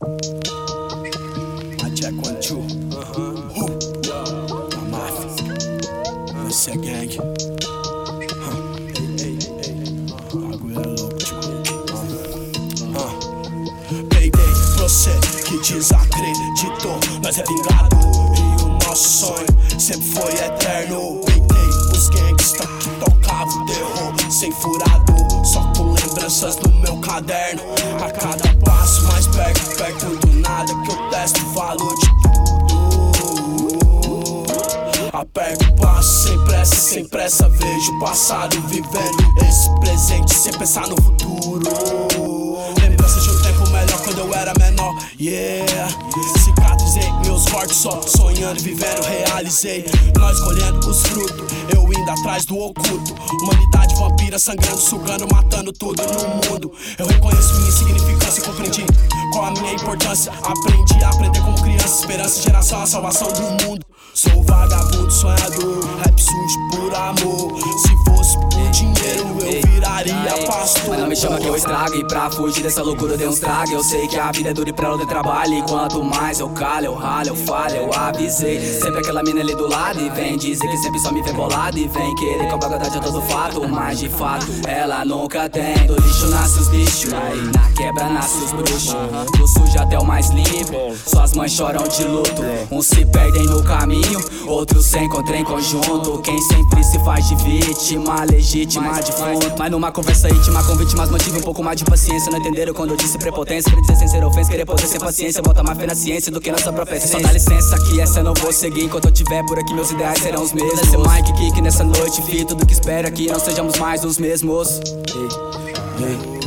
I check one, two. Uh-huh. Who? É gang. Huh. Ei, ei. Bagulho é louco, tio. Uh. Uh. Peguei você que desacreditou. Nós é vingado e o nosso sonho sempre foi eterno. Peguei os gangsta que tocavam terror sem furado. Só com lembranças no meu caderno. A cada perto, do nada que eu testo o valor de tudo. Aperto o passo sem pressa, sem pressa. Vejo o passado vivendo esse presente sem pensar no futuro. Lembrança de um tempo melhor quando eu era menor. Yeah, cortes só sonhando vivendo. Realizei nós colhendo os frutos, eu indo atrás do oculto. Humanidade vampira sangrando, sugando, matando tudo no mundo. Eu reconheço minha insignificância e compreendi qual a minha importância. Aprendi a aprender como criança, esperança, geração, a salvação do mundo. Sou vagabundo sonhador, me chama que eu estrago E pra fugir dessa loucura eu dei uns trago Eu sei que a vida é dura e pra ela de trabalho. E quanto mais eu calho, eu ralo, eu falho, eu avisei. Sempre aquela mina ali do lado E vem dizer que sempre só me vê bolado E vem querer com a verdade é todo fato. Mas de fato, ela nunca tem. Do lixo nasce os bichos. Na quebra nasce os bruxos. Do sujo até o mais limpo. Suas mães choram de luto. Uns se perdem no caminho Outros se encontram em conjunto. Quem sempre se faz de vítima Legítima de fundo Mas numa conversa íntima com vítimas mantive um pouco mais de paciência. Não entenderam quando eu disse prepotência? Queria dizer sem ser ofensa, querer poder sem paciência. Bota mais fé na ciência do que nossa própria essência Só dá licença que essa eu não vou seguir. Enquanto eu tiver por aqui meus ideais serão os mesmos. Esse Mike Kick nessa noite fi Tudo que espera que não sejamos mais os mesmos. Ei, Ei,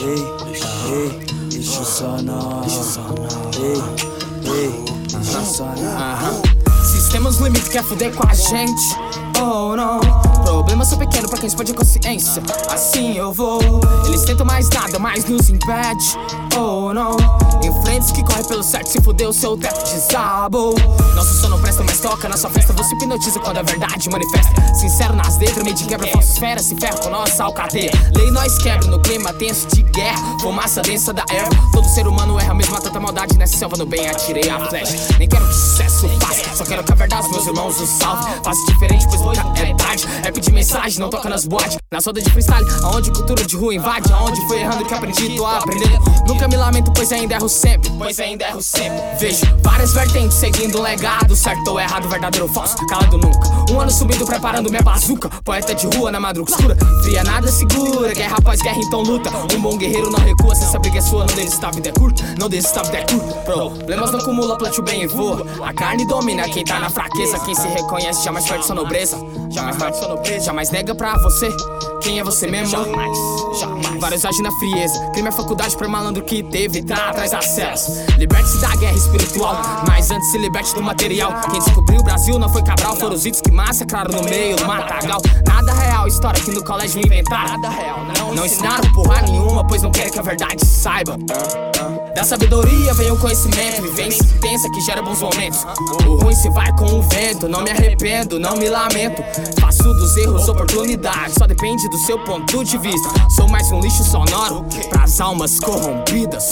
Ei, ei, lixo sonoro Ei, ei, lixo sonoro Se temos limite, quer fuder com a gente? Oh não, problemas são pequenos pra quem expande a consciência. Assim eu vou. Eles tentam mais nada, mas nos impede. Oh não, enfrentes que corre pelo certo, se fuder o seu teto desabou. Nosso som não presta, mas toca na sua festa. Você hipnotiza quando a verdade manifesta. Sincero nas letras, meio de quebra, falsa esfera, se ferra com nossa alcateia. Lei nós quebra no clima tenso de guerra. Fumaça densa da erva. Todo ser humano erra, mesmo a tanta maldade nessa selva. No bem atirei a flecha. Nem quero que sucesso faça, só quero que a verdade meus irmãos nos salve. Faça diferente, pois nunca é tarde. É pedir mensagem, não toca nas boates. Na soda de freestyle, aonde cultura de rua invade. Aonde foi errando que aprendi, tô aprendendo. Nunca me lamento, pois ainda erro sempre. Pois ainda erro sempre. Vejo várias vertentes seguindo um legado. Certo ou errado, verdadeiro ou falso, calado nunca. Um ano subindo, preparando minha bazuca. Poeta de rua na madruga escura. Fria, nada segura. Guerra após guerra, então luta. Um bom guerreiro não recua. Se essa briga é sua, não desista, vida é curta. Não desista, vida é curta. Problemas não acumula, plante o bem e voa. A carne domina quem tá na fraqueza. Quem se reconhece jamais perde sua nobreza. Jamais perde sua nobreza. Jamais nega pra você. Quem é você mesmo? Jamais, jamais. Vários agem na frieza. Crime é faculdade pra malandro que teve. Tá atrás das celas. Liberte-se da guerra espiritual. Mas antes se liberte do material. Quem descobriu o Brasil não foi Cabral. Foram os itens que massacraram no meio do matagal. Nada real, história que no colégio inventaram. Nada real, não, não ensinaram porra nenhuma, pois não querem que a verdade saiba. Da sabedoria vem o conhecimento, vivência intensa que gera bons momentos. O ruim se vai com o vento, não me arrependo, não me lamento. Faço dos erros oportunidade, só depende do seu ponto de vista. Sou mais um lixo sonoro pras almas corrompidas.